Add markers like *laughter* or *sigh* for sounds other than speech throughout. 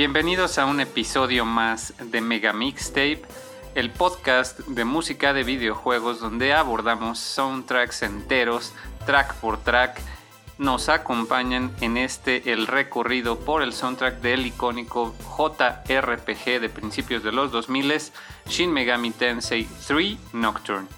Bienvenidos a un episodio más de Mega Mixtape, el podcast de música de videojuegos donde abordamos soundtracks enteros, track por track. Nos acompañan en este el recorrido por el soundtrack del icónico JRPG de principios de los 2000 Shin Megami Tensei 3 Nocturne.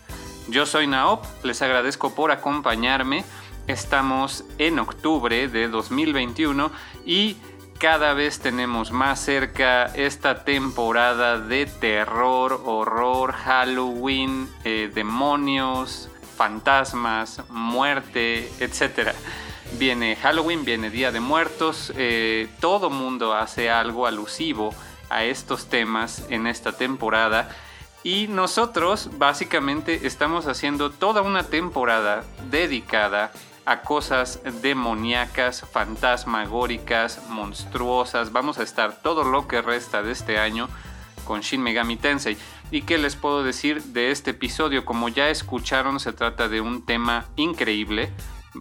Yo soy Naop, les agradezco por acompañarme. Estamos en octubre de 2021 y cada vez tenemos más cerca esta temporada de terror, horror, Halloween, eh, demonios, fantasmas, muerte, etc. Viene Halloween, viene Día de Muertos, eh, todo mundo hace algo alusivo a estos temas en esta temporada. Y nosotros básicamente estamos haciendo toda una temporada dedicada a cosas demoníacas, fantasmagóricas, monstruosas. Vamos a estar todo lo que resta de este año con Shin Megami Tensei. ¿Y qué les puedo decir de este episodio? Como ya escucharon, se trata de un tema increíble.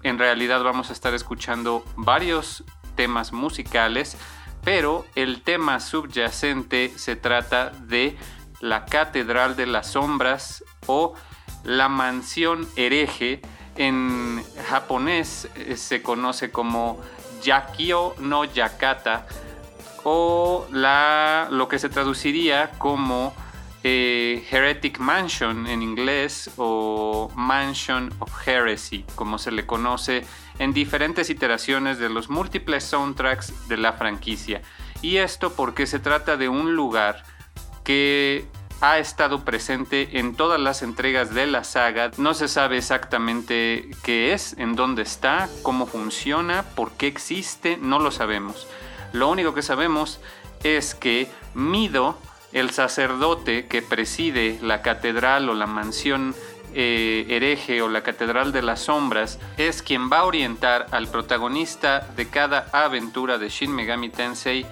En realidad vamos a estar escuchando varios temas musicales, pero el tema subyacente se trata de la Catedral de las Sombras o la Mansión Hereje en japonés eh, se conoce como Yakio no Yakata o lo que se traduciría como eh, Heretic Mansion en inglés o Mansion of Heresy, como se le conoce en diferentes iteraciones de los múltiples soundtracks de la franquicia. Y esto porque se trata de un lugar que ha estado presente en todas las entregas de la saga. No se sabe exactamente qué es, en dónde está, cómo funciona, por qué existe, no lo sabemos. Lo único que sabemos es que Mido, el sacerdote que preside la catedral o la mansión eh, hereje o la catedral de las sombras, es quien va a orientar al protagonista de cada aventura de Shin Megami Tensei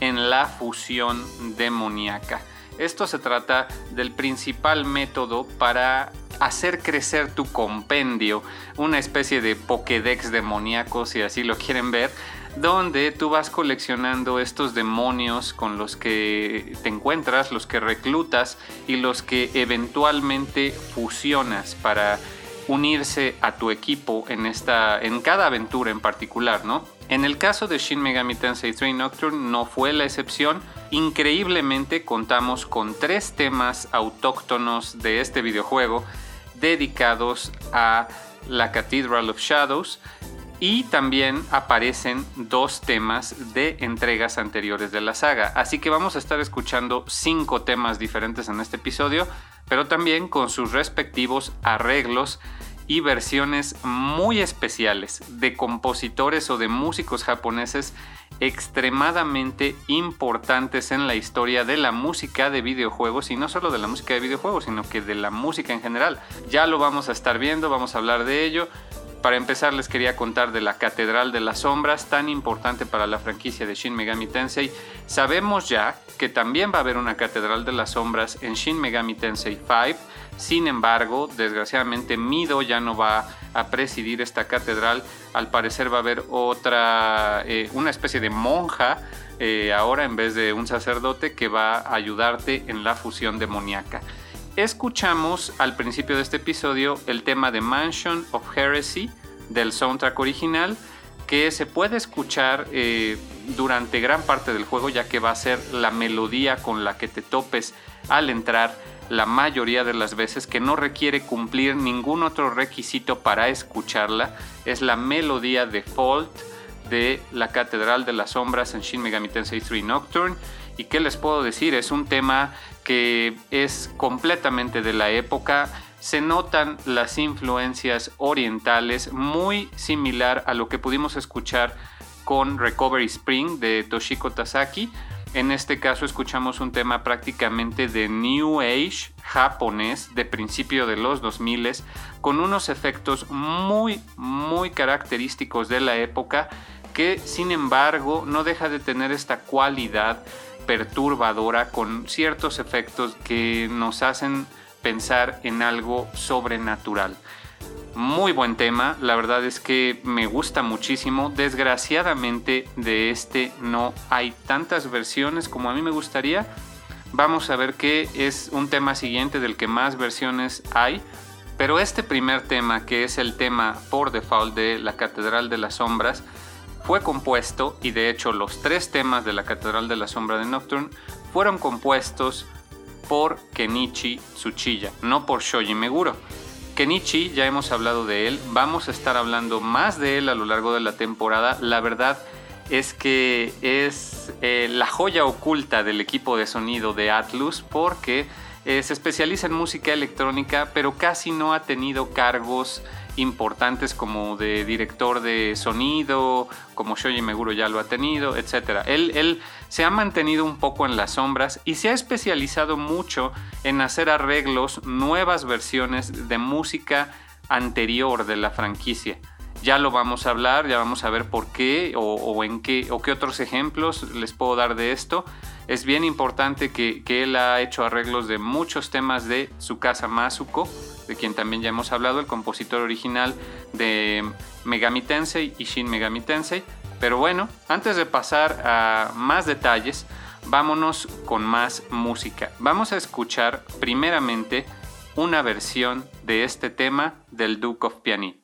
en la fusión demoníaca. Esto se trata del principal método para hacer crecer tu compendio, una especie de Pokédex demoníaco, si así lo quieren ver, donde tú vas coleccionando estos demonios con los que te encuentras, los que reclutas y los que eventualmente fusionas para unirse a tu equipo en esta en cada aventura en particular, ¿no? En el caso de Shin Megami Tensei 3 Nocturne no fue la excepción. Increíblemente contamos con tres temas autóctonos de este videojuego dedicados a la Cathedral of Shadows y también aparecen dos temas de entregas anteriores de la saga. Así que vamos a estar escuchando cinco temas diferentes en este episodio, pero también con sus respectivos arreglos y versiones muy especiales de compositores o de músicos japoneses extremadamente importantes en la historia de la música de videojuegos y no solo de la música de videojuegos, sino que de la música en general. Ya lo vamos a estar viendo, vamos a hablar de ello. Para empezar les quería contar de la Catedral de las Sombras, tan importante para la franquicia de Shin Megami Tensei. Sabemos ya que también va a haber una Catedral de las Sombras en Shin Megami Tensei 5 sin embargo, desgraciadamente Mido ya no va a presidir esta catedral. Al parecer va a haber otra, eh, una especie de monja eh, ahora en vez de un sacerdote que va a ayudarte en la fusión demoníaca. Escuchamos al principio de este episodio el tema de Mansion of Heresy del soundtrack original que se puede escuchar eh, durante gran parte del juego ya que va a ser la melodía con la que te topes al entrar la mayoría de las veces que no requiere cumplir ningún otro requisito para escucharla. Es la melodía default de la Catedral de las Sombras en Shin Megami Tensei 3 Nocturne. ¿Y qué les puedo decir? Es un tema que es completamente de la época. Se notan las influencias orientales, muy similar a lo que pudimos escuchar con Recovery Spring de Toshiko Tasaki en este caso escuchamos un tema prácticamente de New Age japonés de principio de los 2000 con unos efectos muy muy característicos de la época que sin embargo no deja de tener esta cualidad perturbadora con ciertos efectos que nos hacen pensar en algo sobrenatural. Muy buen tema, la verdad es que me gusta muchísimo. Desgraciadamente de este no hay tantas versiones como a mí me gustaría. Vamos a ver qué es un tema siguiente del que más versiones hay. Pero este primer tema, que es el tema por default de la Catedral de las Sombras, fue compuesto, y de hecho los tres temas de la Catedral de la Sombra de Nocturne fueron compuestos por Kenichi Tsuchiya, no por Shoji Meguro. Kenichi, ya hemos hablado de él, vamos a estar hablando más de él a lo largo de la temporada. La verdad es que es eh, la joya oculta del equipo de sonido de Atlus porque eh, se especializa en música electrónica, pero casi no ha tenido cargos importantes como de director de sonido, como Shoji Meguro ya lo ha tenido, etc. Él, él se ha mantenido un poco en las sombras y se ha especializado mucho en hacer arreglos, nuevas versiones de música anterior de la franquicia. Ya lo vamos a hablar, ya vamos a ver por qué o, en qué o qué otros ejemplos les puedo dar de esto. Es bien importante que, él ha hecho arreglos de muchos temas de su casa Masuko, de quien también ya hemos hablado, el compositor original de Megami Tensei y Shin Megami Tensei. Pero bueno, antes de pasar a más detalles, vámonos con más música. Vamos a escuchar primeramente una versión de este tema del Duke of Pianit.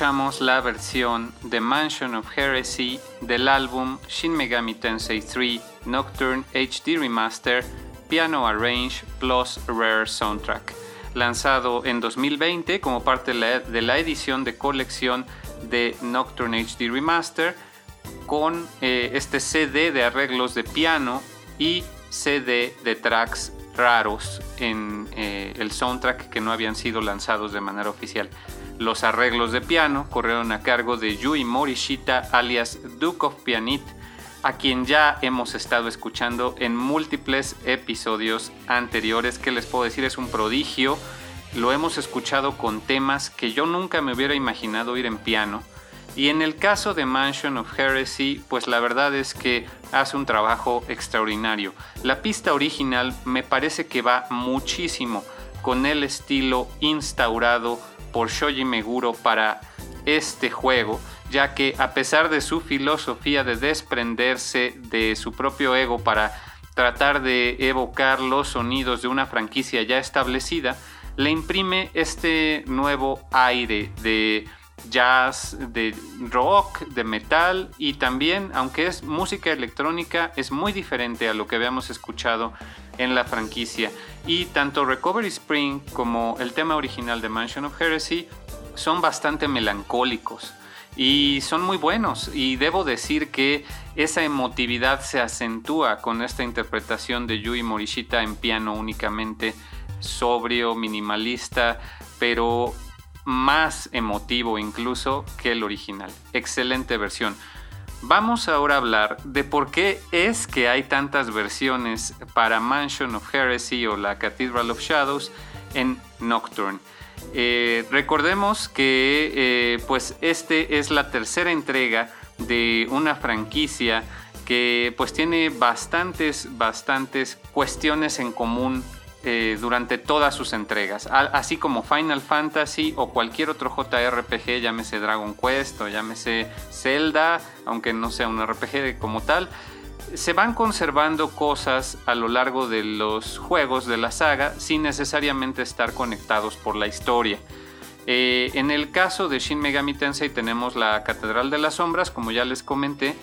Escuchamos la versión de Mansion of Heresy del álbum Shin Megami Tensei 3 Nocturne HD Remaster Piano Arrange Plus Rare Soundtrack, lanzado en 2020 como parte de la edición de colección de Nocturne HD Remaster con eh, este CD de arreglos de piano y CD de tracks raros en eh, el soundtrack que no habían sido lanzados de manera oficial. Los arreglos de piano corrieron a cargo de Yui Morishita alias Duke of Pianit, a quien ya hemos estado escuchando en múltiples episodios anteriores, que les puedo decir es un prodigio. Lo hemos escuchado con temas que yo nunca me hubiera imaginado oír en piano. Y en el caso de Mansion of Heresy, pues la verdad es que hace un trabajo extraordinario. La pista original me parece que va muchísimo con el estilo instaurado por Shoji Meguro para este juego, ya que a pesar de su filosofía de desprenderse de su propio ego para tratar de evocar los sonidos de una franquicia ya establecida, le imprime este nuevo aire de jazz, de rock, de metal y también, aunque es música electrónica, es muy diferente a lo que habíamos escuchado en la franquicia. Y tanto Recovery Spring como el tema original de Mansion of Heresy son bastante melancólicos y son muy buenos y debo decir que esa emotividad se acentúa con esta interpretación de Yui Morishita en piano únicamente sobrio, minimalista, pero más emotivo incluso que el original. Excelente versión. Vamos ahora a hablar de por qué es que hay tantas versiones para Mansion of Heresy o la Cathedral of Shadows en Nocturne. Eh, recordemos que eh, pues este es la tercera entrega de una franquicia que pues tiene bastantes, bastantes cuestiones en común eh, durante todas sus entregas, así como Final Fantasy o cualquier otro JRPG, llámese Dragon Quest o llámese Zelda, aunque no sea un RPG como tal, se van conservando cosas a lo largo de los juegos de la saga sin necesariamente estar conectados por la historia. Eh, en el caso de Shin Megami Tensei tenemos la Catedral de las Sombras, como ya les comenté,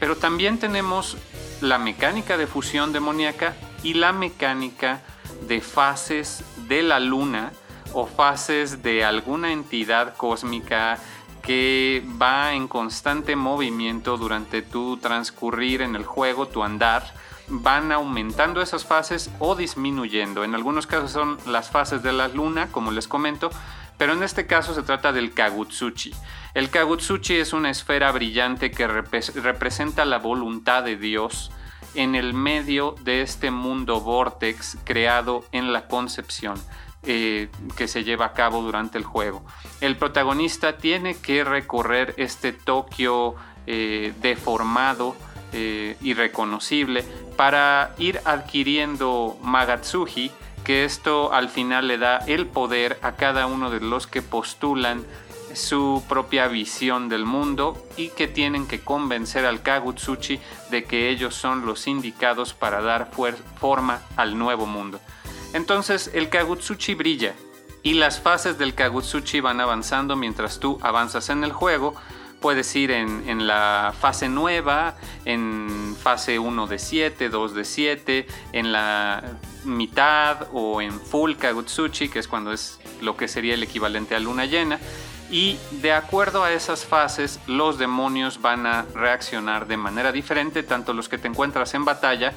pero también tenemos la mecánica de fusión demoníaca y la mecánica de fases de la luna o fases de alguna entidad cósmica que va en constante movimiento durante tu transcurrir en el juego, tu andar, van aumentando esas fases o disminuyendo. En algunos casos son las fases de la luna, como les comento, pero en este caso se trata del Kagutsuchi. El Kagutsuchi es una esfera brillante que representa la voluntad de Dios en el medio de este mundo vortex creado en la concepción eh, que se lleva a cabo durante el juego. El protagonista tiene que recorrer este Tokio eh, deformado eh, y reconocible para ir adquiriendo Magatsuji, que esto al final le da el poder a cada uno de los que postulan su propia visión del mundo y que tienen que convencer al Kagutsuchi de que ellos son los indicados para dar forma al nuevo mundo. Entonces el Kagutsuchi brilla y las fases del Kagutsuchi van avanzando mientras tú avanzas en el juego. Puedes ir en, la fase nueva, en fase 1 de 7, 2 de 7, en la mitad o en full Kagutsuchi, que es cuando es lo que sería el equivalente a luna llena y de acuerdo a esas fases los demonios van a reaccionar de manera diferente, tanto los que te encuentras en batalla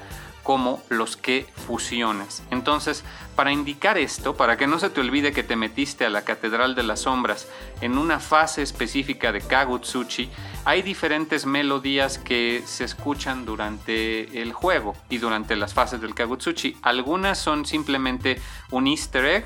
como los que fusiones. Entonces, para indicar esto, para que no se te olvide que te metiste a la Catedral de las Sombras en una fase específica de Kagutsuchi, hay diferentes melodías que se escuchan durante el juego y durante las fases del Kagutsuchi. Algunas son simplemente un easter egg,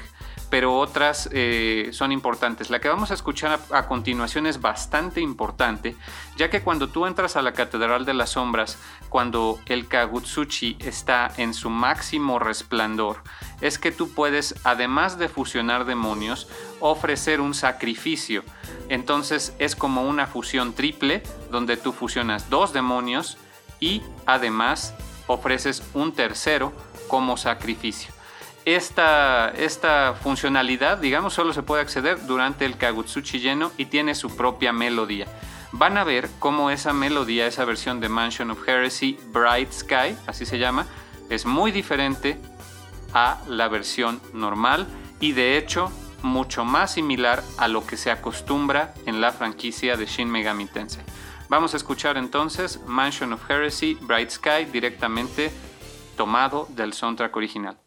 pero otras eh, son importantes. La que vamos a escuchar a, continuación es bastante importante, ya que cuando tú entras a la Catedral de las Sombras, cuando el Kagutsuchi está en su máximo resplandor, es que tú puedes, además de fusionar demonios, ofrecer un sacrificio. Entonces es como una fusión triple, donde tú fusionas dos demonios y además ofreces un tercero como sacrificio. Esta, esta funcionalidad, digamos, solo se puede acceder durante el Kagutsuchi lleno y tiene su propia melodía. Van a ver cómo esa melodía, esa versión de Mansion of Heresy, Bright Sky, así se llama, es muy diferente a la versión normal y de hecho mucho más similar a lo que se acostumbra en la franquicia de Shin Megami Tensei. Vamos a escuchar entonces Mansion of Heresy, Bright Sky directamente tomado del soundtrack original.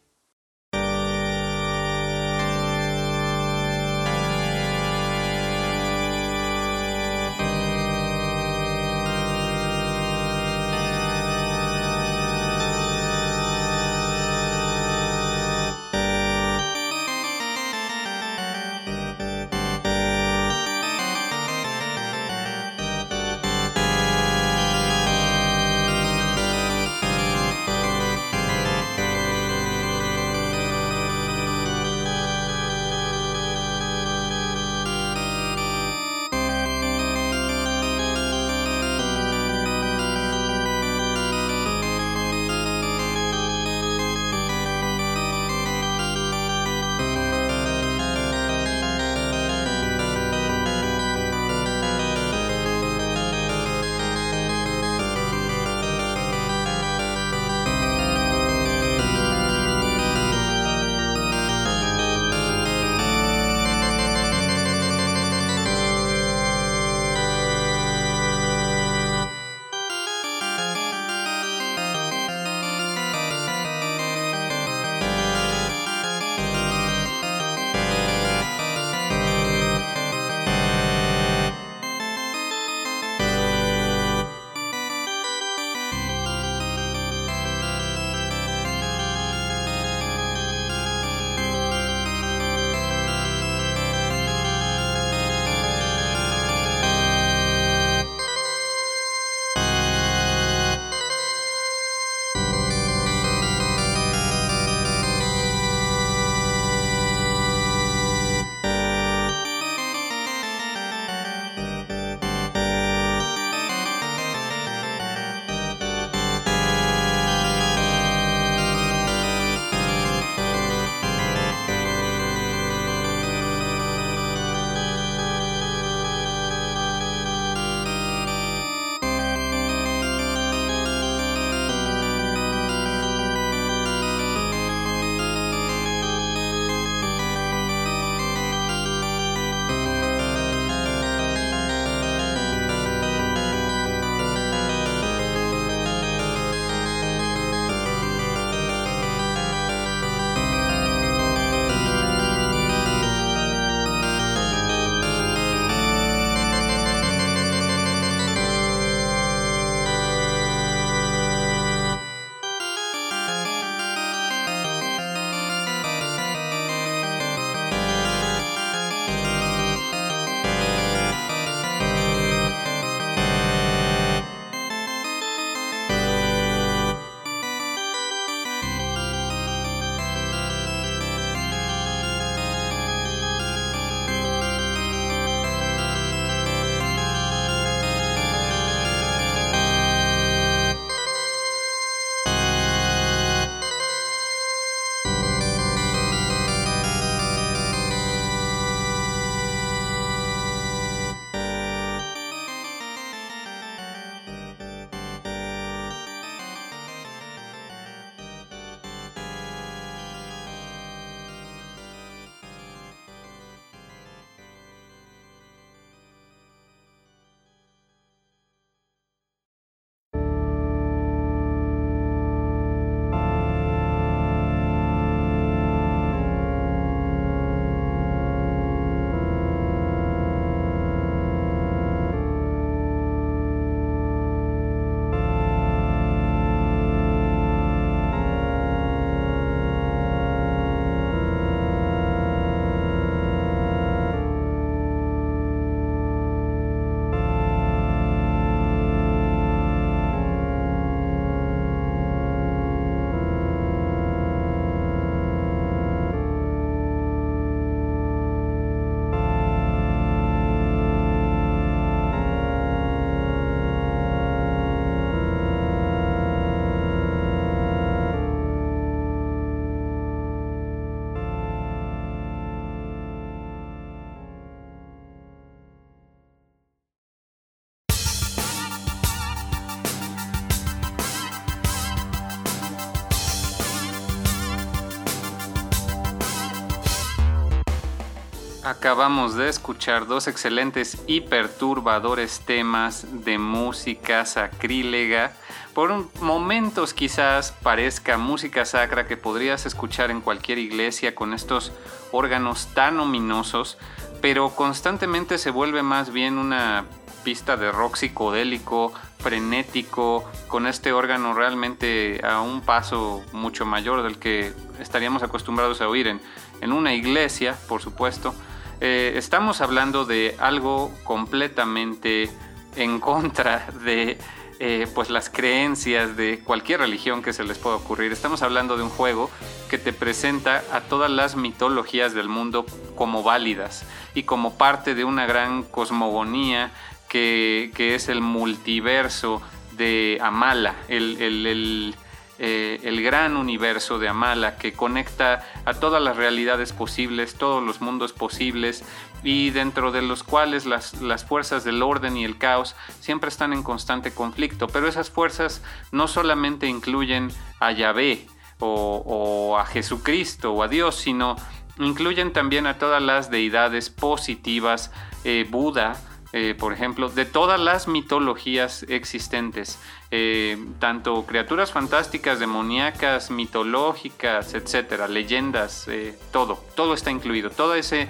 Acabamos de escuchar dos excelentes y perturbadores temas de música sacrílega. Por momentos quizás parezca música sacra que podrías escuchar en cualquier iglesia con estos órganos tan ominosos, pero constantemente se vuelve más bien una pista de rock psicodélico, frenético, con este órgano realmente a un paso mucho mayor del que estaríamos acostumbrados a oír en, en una iglesia, por supuesto. Eh, estamos hablando de algo completamente en contra de eh, pues las creencias de cualquier religión que se les pueda ocurrir. Estamos hablando de un juego que te presenta a todas las mitologías del mundo como válidas y como parte de una gran cosmogonía que, es el multiverso de Amala, el eh, el gran universo de Amala que conecta a todas las realidades posibles, todos los mundos posibles y dentro de los cuales las, fuerzas del orden y el caos siempre están en constante conflicto. Pero esas fuerzas no solamente incluyen a Yahvé o, a Jesucristo o a Dios, sino incluyen también a todas las deidades positivas, eh, Buda, eh, por ejemplo, de todas las mitologías existentes, eh, tanto criaturas fantásticas, demoníacas, mitológicas, etcétera, leyendas, eh, todo, todo está incluido, todo ese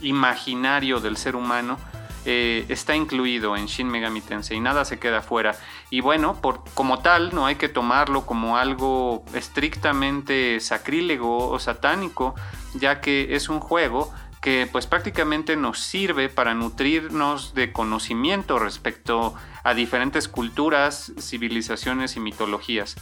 imaginario del ser humano está incluido en Shin Megami Tensei y nada se queda fuera. Y bueno, por, como tal, no hay que tomarlo como algo estrictamente sacrílego o satánico, ya que es un juego que pues prácticamente nos sirve para nutrirnos de conocimiento respecto a diferentes culturas, civilizaciones y mitologías.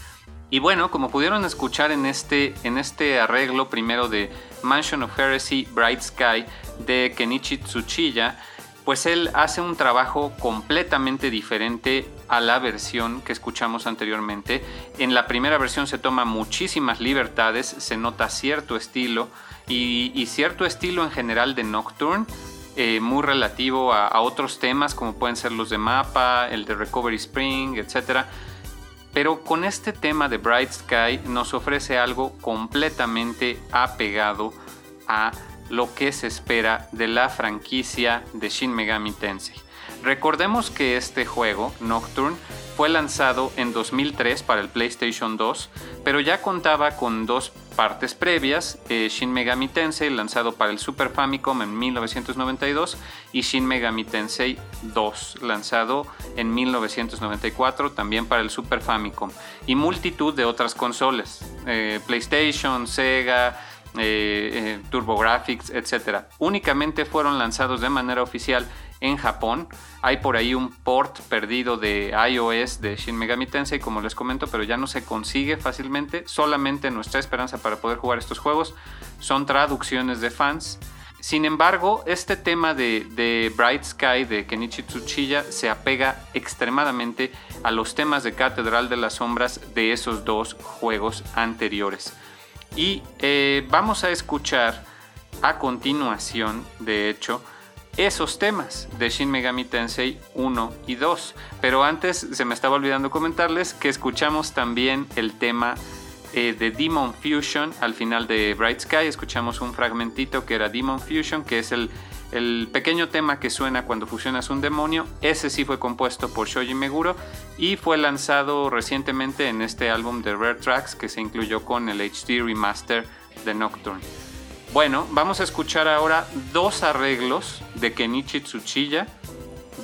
Y bueno, como pudieron escuchar en este, en este arreglo primero de Mansion of Heresy Bright Sky de Kenichi Tsuchiya, pues él hace un trabajo completamente diferente a la versión que escuchamos anteriormente. En la primera versión se toma muchísimas libertades, se nota cierto estilo, y, cierto estilo en general de Nocturne, eh, muy relativo a, otros temas como pueden ser los de mapa, el de Recovery Spring, etc. Pero con este tema de Bright Sky nos ofrece algo completamente apegado a lo que se espera de la franquicia de Shin Megami Tensei. Recordemos que este juego, Nocturne, fue lanzado en 2003 para el PlayStation 2, pero ya contaba con dos partes previas, eh, Shin Megami Tensei lanzado para el Super Famicom en 1992 y Shin Megami Tensei 2 lanzado en 1994 también para el Super Famicom y multitud de otras consolas, eh, PlayStation, Sega, eh, TurboGrafx, etc. Únicamente fueron lanzados de manera oficial en Japón. Hay por ahí un port perdido de iOS de Shin Megami Tensei, como les comento, pero ya no se consigue fácilmente. Solamente nuestra esperanza para poder jugar estos juegos son traducciones de fans. Sin embargo, este tema de, Bright Sky de Kenichi Tsuchiya se apega extremadamente a los temas de Catedral de las Sombras de esos dos juegos anteriores. Y eh, vamos a escuchar a continuación, de hecho, esos temas de Shin Megami Tensei 1 y 2. Pero antes se me estaba olvidando comentarles que escuchamos también el tema eh, de Demon Fusion al final de Bright Sky. Escuchamos un fragmentito que era Demon Fusion, que es el, el pequeño tema que suena cuando fusionas un demonio. Ese sí fue compuesto por Shoji Meguro y fue lanzado recientemente en este álbum de Rare Tracks que se incluyó con el HD Remaster de Nocturne. Bueno, vamos a escuchar ahora dos arreglos de Kenichi Tsuchiya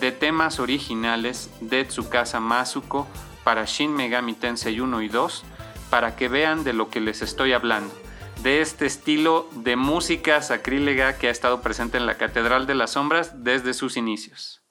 de temas originales de Tsukasa Masuko para Shin Megami Tensei 1 y 2 para que vean de lo que les estoy hablando, de este estilo de música sacrílega que ha estado presente en la Catedral de las Sombras desde sus inicios.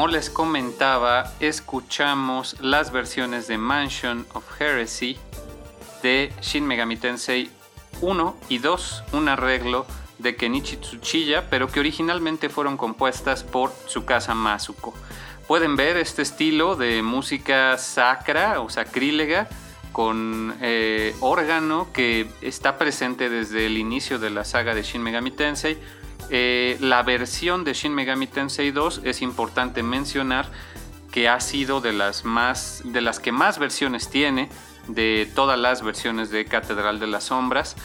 Como les comentaba, escuchamos las versiones de Mansion of Heresy de Shin Megami Tensei 1 y 2, un arreglo de Kenichi Tsuchiya, pero que originalmente fueron compuestas por Tsukasa Masuko. Pueden ver este estilo de música sacra o sacrílega con eh, órgano que está presente desde el inicio de la saga de Shin Megami Tensei. Eh, la versión de Shin Megami Tensei 2 es importante mencionar que ha sido de las, más, de las que más versiones tiene de todas las versiones de Catedral de las Sombras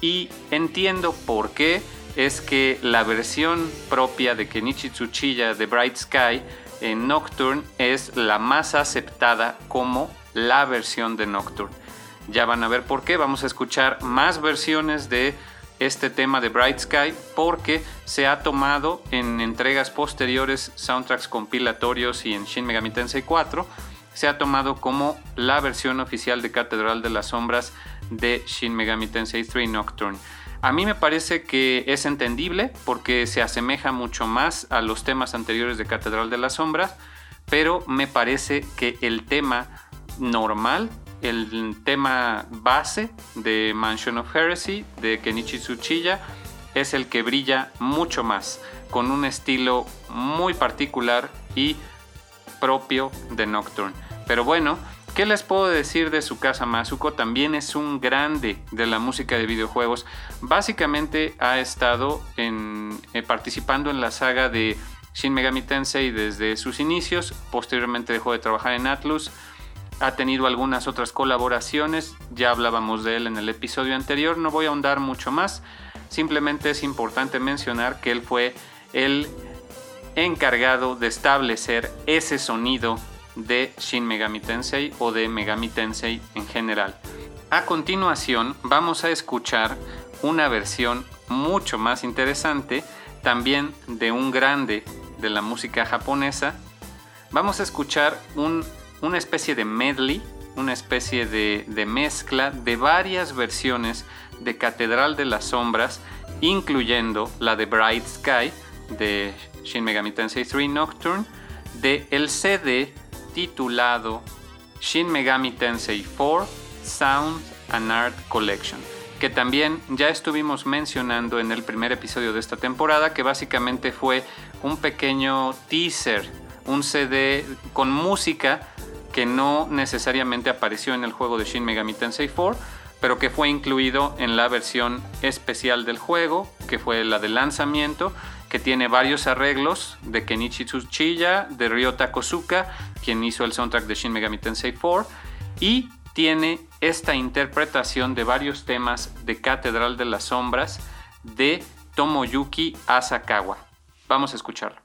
y entiendo por qué es que la versión propia de Kenichi Tsuchiya de Bright Sky en Nocturne es la más aceptada como la versión de Nocturne. Ya van a ver por qué, vamos a escuchar más versiones de este tema de Bright Sky porque se ha tomado en entregas posteriores, soundtracks compilatorios y en Shin Megami Tensei 4, se ha tomado como la versión oficial de Catedral de las Sombras de Shin Megami Tensei 3 Nocturne. A mí me parece que es entendible porque se asemeja mucho más a los temas anteriores de Catedral de las Sombras, pero me parece que el tema normal, el tema base de Mansion of Heresy de Kenichi Tsuchiya es el que brilla mucho más, con un estilo muy particular y propio de Nocturne. Pero bueno, ¿Qué les puedo decir de su casa? Masuko también es un grande de la música de videojuegos. Básicamente ha estado eh, participando en la saga de Shin Megami Tensei desde sus inicios. Posteriormente dejó de trabajar en Atlus. Ha tenido algunas otras colaboraciones. Ya hablábamos de él en el episodio anterior. No voy a ahondar mucho más. Simplemente es importante mencionar que él fue el encargado de establecer ese sonido de Shin Megami Tensei o de Megami Tensei en general. A continuación vamos a escuchar una versión mucho más interesante, también de un grande de la música japonesa. Vamos a escuchar una especie de medley, una especie de, mezcla de varias versiones de Catedral de las Sombras, incluyendo la de Bright Sky de Shin Megami Tensei 3 Nocturne, de el CD titulado Shin Megami Tensei 4 Sound and Art Collection, que también ya estuvimos mencionando en el primer episodio de esta temporada, que básicamente fue un pequeño teaser, un CD con música que no necesariamente apareció en el juego de Shin Megami Tensei 4, pero que fue incluido en la versión especial del juego, que fue la de lanzamiento, que tiene varios arreglos de Kenichi Tsuchiya, de Ryota Kosuka, quien hizo el soundtrack de Shin Megami Tensei 4, y tiene esta interpretación de varios temas de Catedral de las Sombras de Tomoyuki Asakawa. Vamos a escucharlo.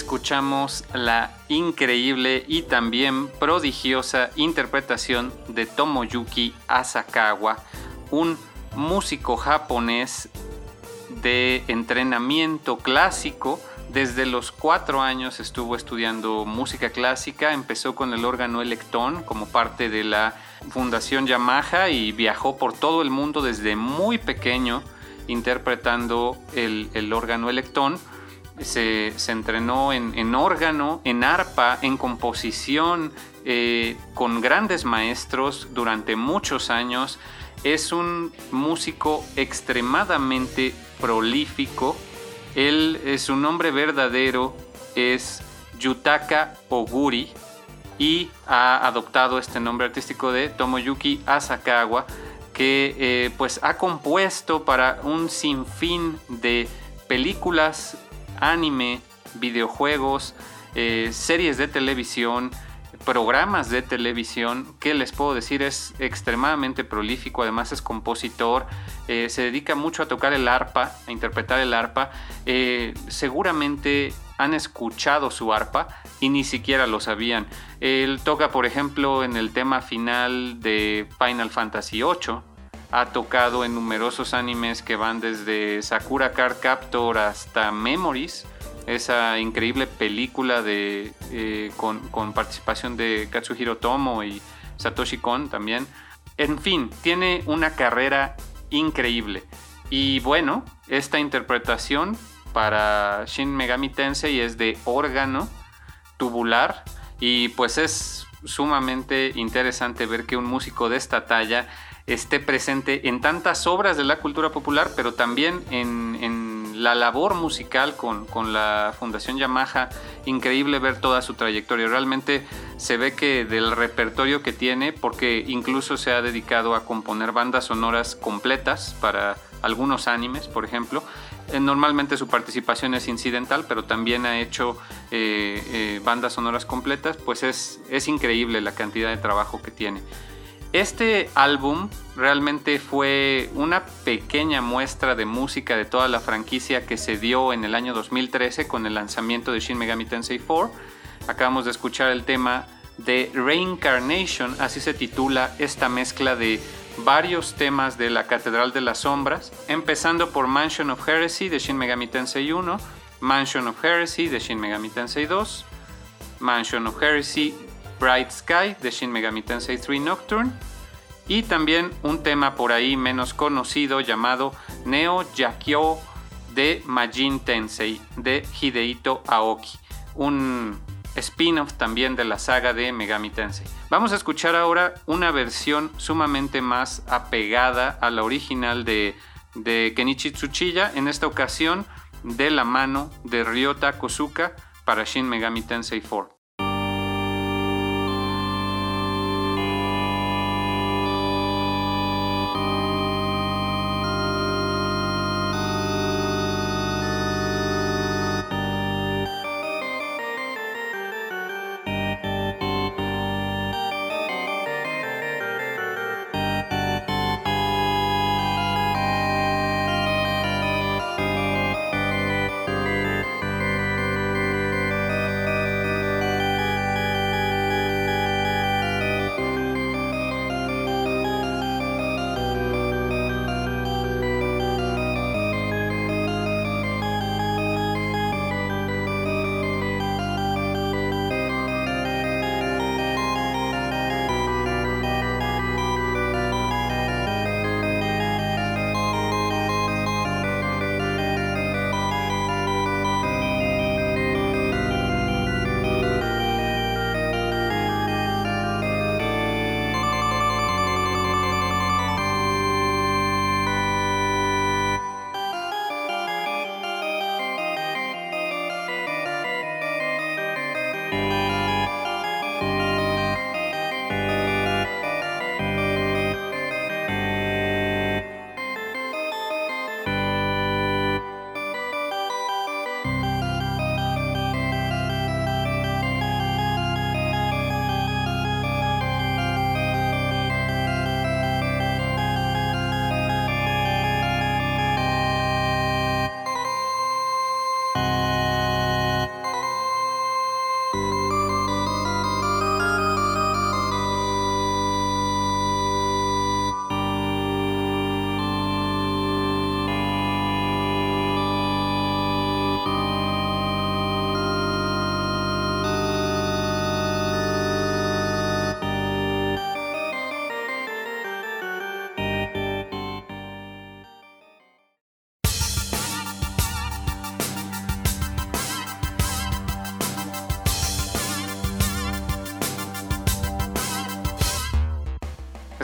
Escuchamos la increíble y también prodigiosa interpretación de Tomoyuki Asakawa, un músico japonés de entrenamiento clásico. Desde los cuatro años estuvo estudiando música clásica, empezó con el órgano Electón como parte de la Fundación Yamaha y viajó por todo el mundo desde muy pequeño interpretando el, órgano Electón. Se, entrenó en, órgano, en arpa, en composición, eh, con grandes maestros durante muchos años. Es un músico extremadamente prolífico. Él, su nombre verdadero es Yutaka Oguri y ha adoptado este nombre artístico de Tomoyuki Asakawa, que eh, pues ha compuesto para un sinfín de películas, anime, videojuegos, eh, series de televisión, programas de televisión, que les puedo decir es extremadamente prolífico, además es compositor, eh, se dedica mucho a tocar el arpa, a interpretar el arpa, eh, seguramente han escuchado su arpa y ni siquiera lo sabían. Él toca, por ejemplo, en el tema final de Final Fantasy VIII, ha tocado en numerosos animes que van desde Sakura Card Captor hasta Memories, esa increíble película de, eh, con, participación de Katsuhiro Tomo y Satoshi Kon también. En fin, tiene una carrera increíble. Y bueno, esta interpretación para Shin Megami Tensei es de órgano tubular y pues es sumamente interesante ver que un músico de esta talla esté presente en tantas obras de la cultura popular, pero también en, la labor musical con, la Fundación Yamaha. Increíble ver toda su trayectoria. Realmente se ve que del repertorio que tiene, porque incluso se ha dedicado a componer bandas sonoras completas para algunos animes, por ejemplo. Eh, normalmente su participación es incidental, pero también ha hecho eh, eh, bandas sonoras completas, pues es, es increíble la cantidad de trabajo que tiene. Este álbum realmente fue una pequeña muestra de música de toda la franquicia que se dio en el año 2013 con el lanzamiento de Shin Megami Tensei 4. Acabamos de escuchar el tema de Reincarnation, así se titula esta mezcla de varios temas de la Catedral de las Sombras, empezando por Mansion of Heresy de Shin Megami Tensei 1, Mansion of Heresy de Shin Megami Tensei 2, Mansion of Heresy Bright Sky de Shin Megami Tensei 3 Nocturne y también un tema por ahí menos conocido llamado Neo Yakyo de Majin Tensei de Hidehito Aoki, un spin-off también de la saga de Megami Tensei. Vamos a escuchar ahora una versión sumamente más apegada a la original de, de Kenichi Tsuchiya, en esta ocasión de la mano de Ryota Kosuka para Shin Megami Tensei 4.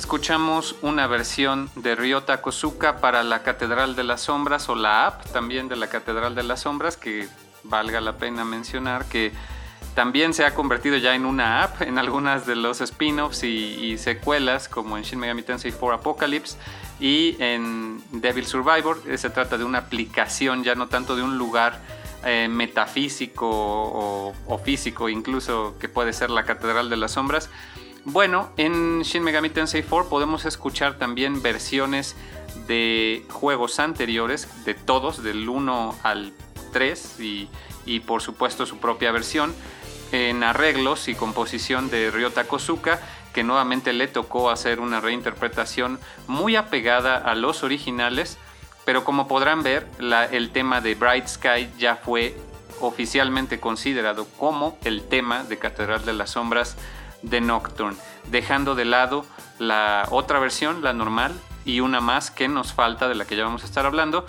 Escuchamos una versión de Ryota Kosuka para la Catedral de las Sombras o la app también de la Catedral de las Sombras, que valga la pena mencionar que también se ha convertido ya en una app *laughs* en algunas de los spin-offs y, secuelas como en Shin Megami Tensei 4 Apocalypse y en Devil Survivor. Se trata de una aplicación ya no tanto de un lugar eh, metafísico o, físico incluso que puede ser la Catedral de las Sombras, bueno, en Shin Megami Tensei 4 podemos escuchar también versiones de juegos anteriores, de todos, del 1 al 3 y, y por supuesto su propia versión, en arreglos y composición de Ryota Kosuka, que nuevamente le tocó hacer una reinterpretación muy apegada a los originales, pero como podrán ver, el tema de Bright Sky ya fue oficialmente considerado como el tema de Catedral de las Sombras de Nocturne, dejando de lado la otra versión, la normal, y una más que nos falta de la que ya vamos a estar hablando,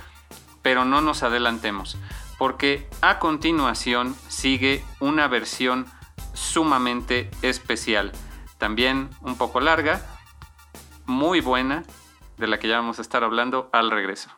pero no nos adelantemos, porque a continuación sigue una versión sumamente especial, también un poco larga, muy buena, de la que ya vamos a estar hablando al regreso.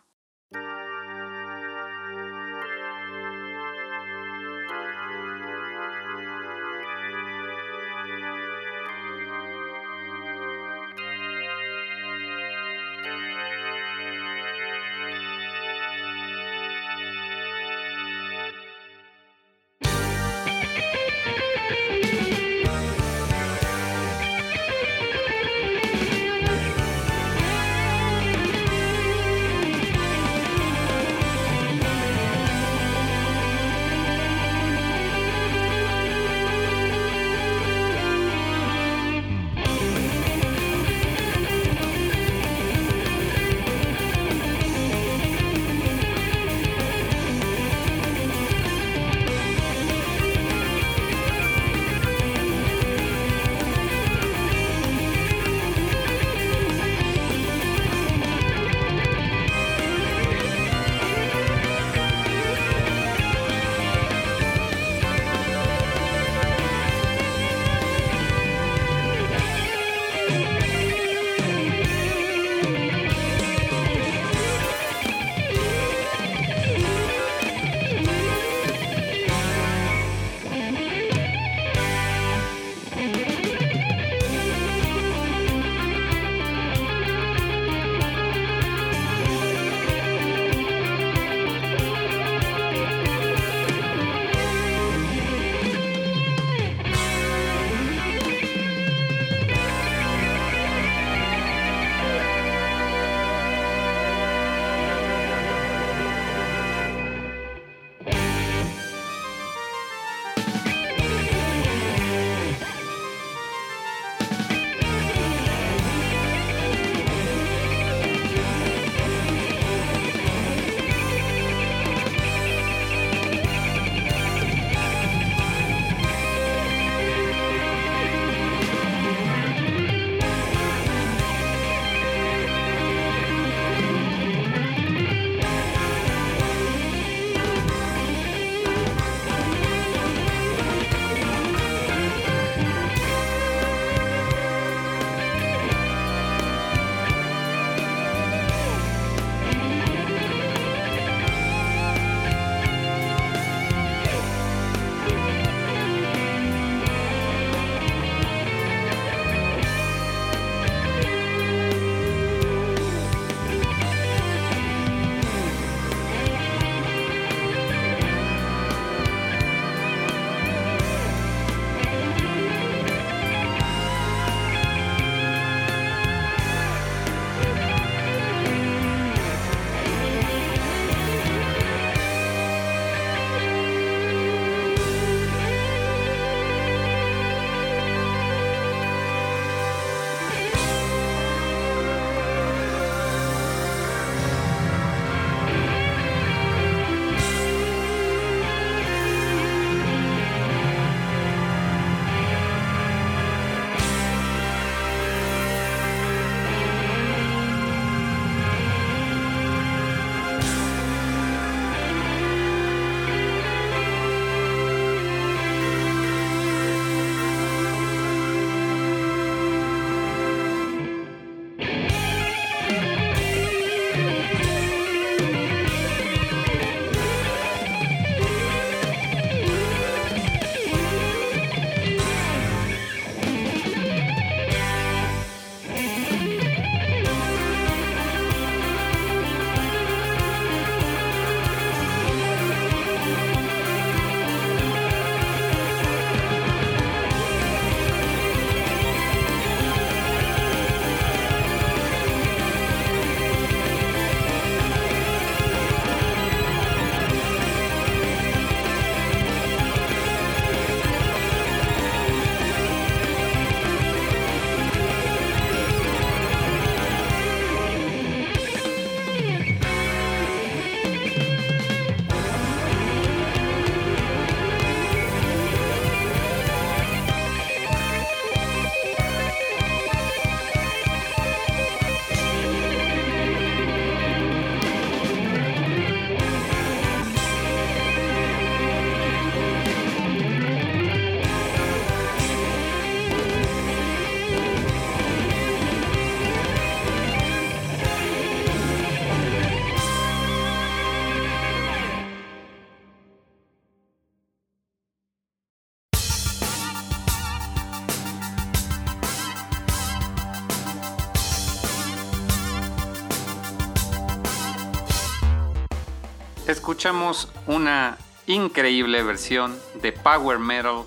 Escuchamos una increíble versión de Power Metal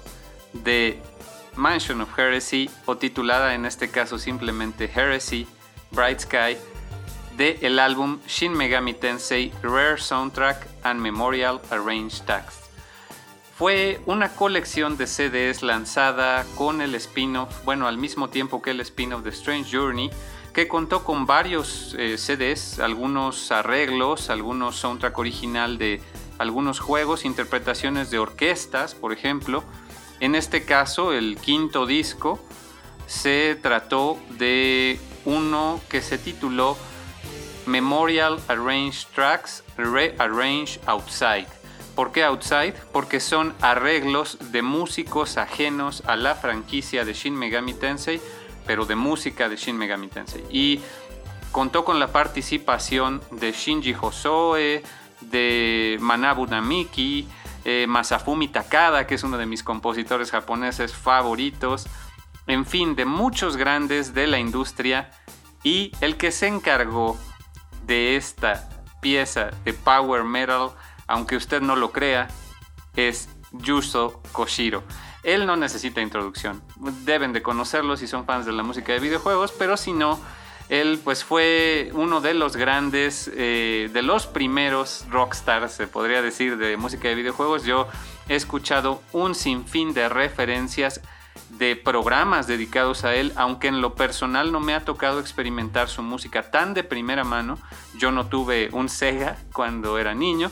de Mansion of Heresy o titulada en este caso simplemente Heresy Bright Sky de el álbum Shin Megami Tensei Rare Soundtrack and Memorial Arranged Tracks. Fue una colección de CDs lanzada con el spin-off, bueno, al mismo tiempo que el spin-off de Strange Journey, que contó con varios eh, CDs, algunos arreglos, algunos soundtrack original de algunos juegos, interpretaciones de orquestas, por ejemplo. En este caso, el quinto disco se trató de uno que se tituló Memorial Arranged Tracks Rearranged Outside. ¿Por qué Outside? Porque son arreglos de músicos ajenos a la franquicia de Shin Megami Tensei, pero de música de Shin Megami Tensei. Y contó con la participación de Shinji Hosoe, de Manabu Namiki, eh, Masafumi Takada, que es uno de mis compositores japoneses favoritos, en fin, de muchos grandes de la industria. Y el que se encargó de esta pieza de power metal aunque usted no lo crea, es Yuzo Koshiro. Él no necesita introducción. Deben de conocerlo si son fans de la música de videojuegos, pero si no, él pues fue uno de los grandes, eh, de los primeros rockstars, se podría decir, de música de videojuegos. Yo he escuchado un sinfín de referencias de programas dedicados a él, aunque en lo personal no me ha tocado experimentar su música tan de primera mano. Yo no tuve un Sega cuando era niño,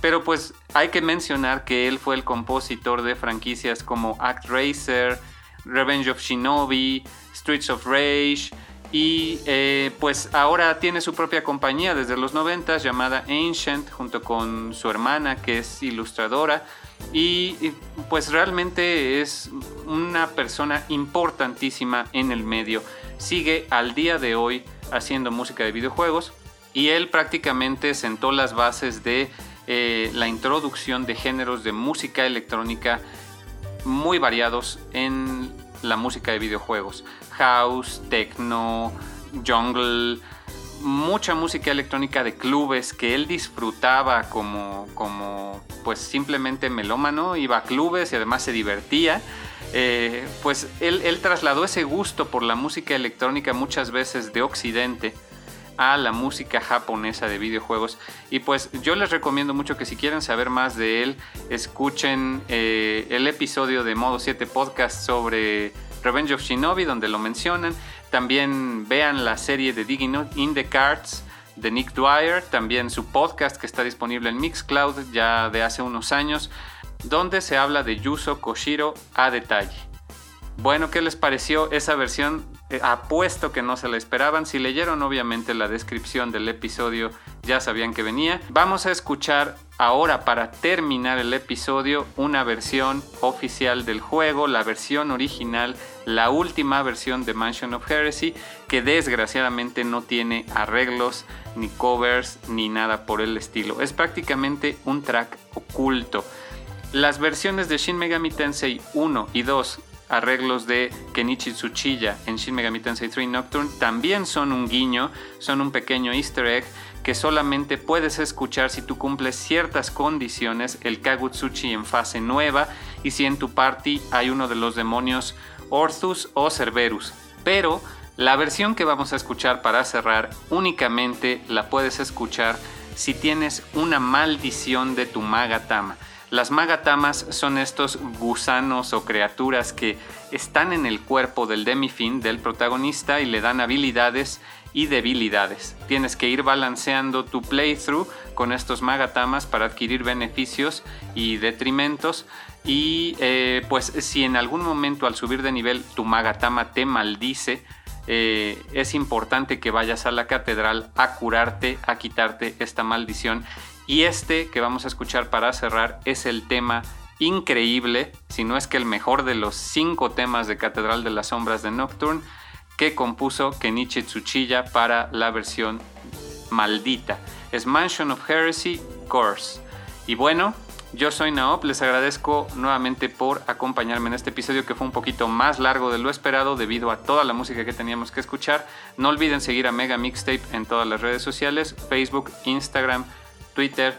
pero pues hay que mencionar que él fue el compositor de franquicias como Act Racer, Revenge of Shinobi, Streets of Rage y eh, pues ahora tiene su propia compañía desde los 90 llamada Ancient junto con su hermana que es ilustradora y, y pues realmente es una persona importantísima en el medio. Sigue al día de hoy haciendo música de videojuegos y él prácticamente sentó las bases de eh, la introducción de géneros de música electrónica muy variados en la música de videojuegos. House, techno, jungle, mucha música electrónica de clubes que él disfrutaba como, como pues simplemente melómano, iba a clubes y además se divertía. Eh, pues él, él trasladó ese gusto por la música electrónica muchas veces de Occidente a la música japonesa de videojuegos. Y pues yo les recomiendo mucho que si quieren saber más de él, escuchen eh, el episodio de Modo 7 Podcast sobre Revenge of Shinobi, donde lo mencionan. También vean la serie de Digging in the Cards de Nick Dwyer, también su podcast que está disponible en Mixcloud ya de hace unos años, donde se habla de Yuzo Koshiro a detalle. Bueno, ¿qué les pareció esa versión eh, apuesto que no se la esperaban. Si leyeron obviamente la descripción del episodio ya sabían que venía. Vamos a escuchar ahora para terminar el episodio una versión oficial del juego, la versión original, la última versión de Mansion of Heresy que desgraciadamente no tiene arreglos ni covers ni nada por el estilo. Es prácticamente un track oculto. Las versiones de Shin Megami Tensei 1 y 2 arreglos de Kenichi Tsuchiya en Shin Megami Tensei 3 Nocturne también son un guiño, son un pequeño easter egg que solamente puedes escuchar si tú cumples ciertas condiciones, el Kagutsuchi en fase nueva y si en tu party hay uno de los demonios Orthus o Cerberus. Pero la versión que vamos a escuchar para cerrar únicamente la puedes escuchar si tienes una maldición de tu Magatama. Las magatamas son estos gusanos o criaturas que están en el cuerpo del demifin del protagonista y le dan habilidades y debilidades. Tienes que ir balanceando tu playthrough con estos magatamas para adquirir beneficios y detrimentos. Y eh, pues si en algún momento al subir de nivel tu magatama te maldice, eh, es importante que vayas a la catedral a curarte, a quitarte esta maldición y este que vamos a escuchar para cerrar es el tema increíble, si no es que el mejor de los cinco temas de Catedral de las Sombras de Nocturne, que compuso Kenichi Tsuchiya para la versión maldita. Es Mansion of Heresy Course. Y bueno, yo soy Naop, les agradezco nuevamente por acompañarme en este episodio que fue un poquito más largo de lo esperado debido a toda la música que teníamos que escuchar. No olviden seguir a Mega Mixtape en todas las redes sociales, Facebook, Instagram, Twitter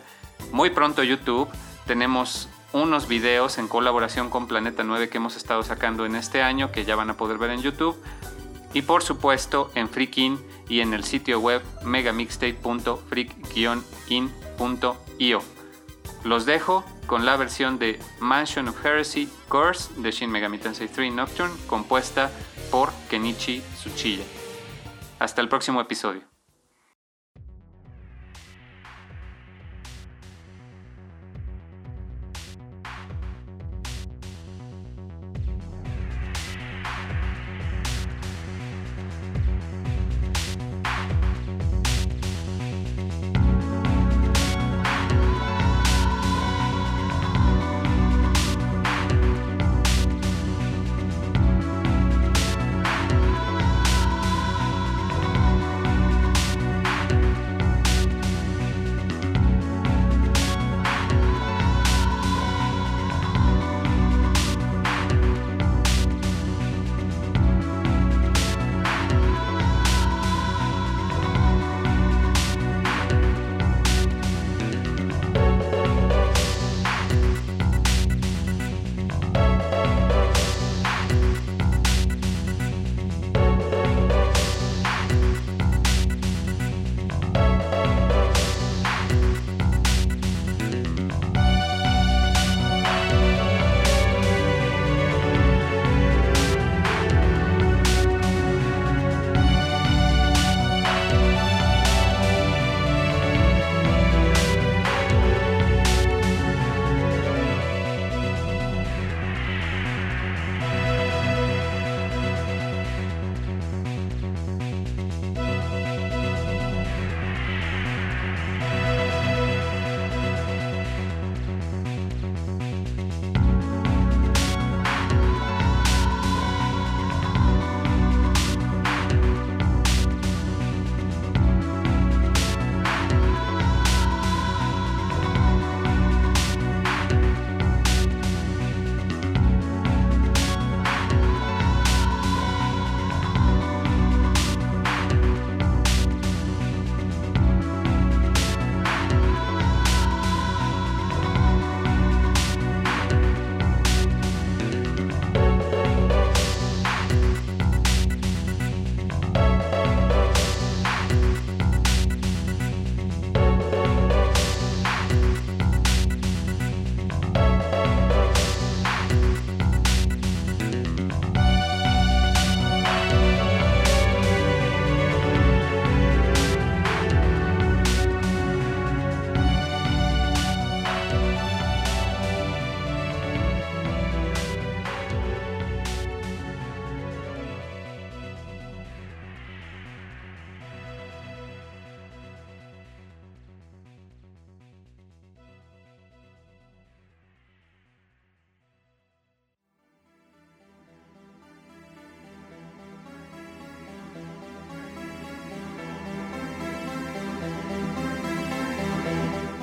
Muy pronto YouTube, tenemos unos videos en colaboración con Planeta 9 que hemos estado sacando en este año que ya van a poder ver en YouTube. Y por supuesto en Freakin y en el sitio web megamixtape.freak-in.io. Los dejo con la versión de Mansion of Heresy Course de Shin Megami Tensei 3 Nocturne compuesta por Kenichi Tsuchiya. Hasta el próximo episodio.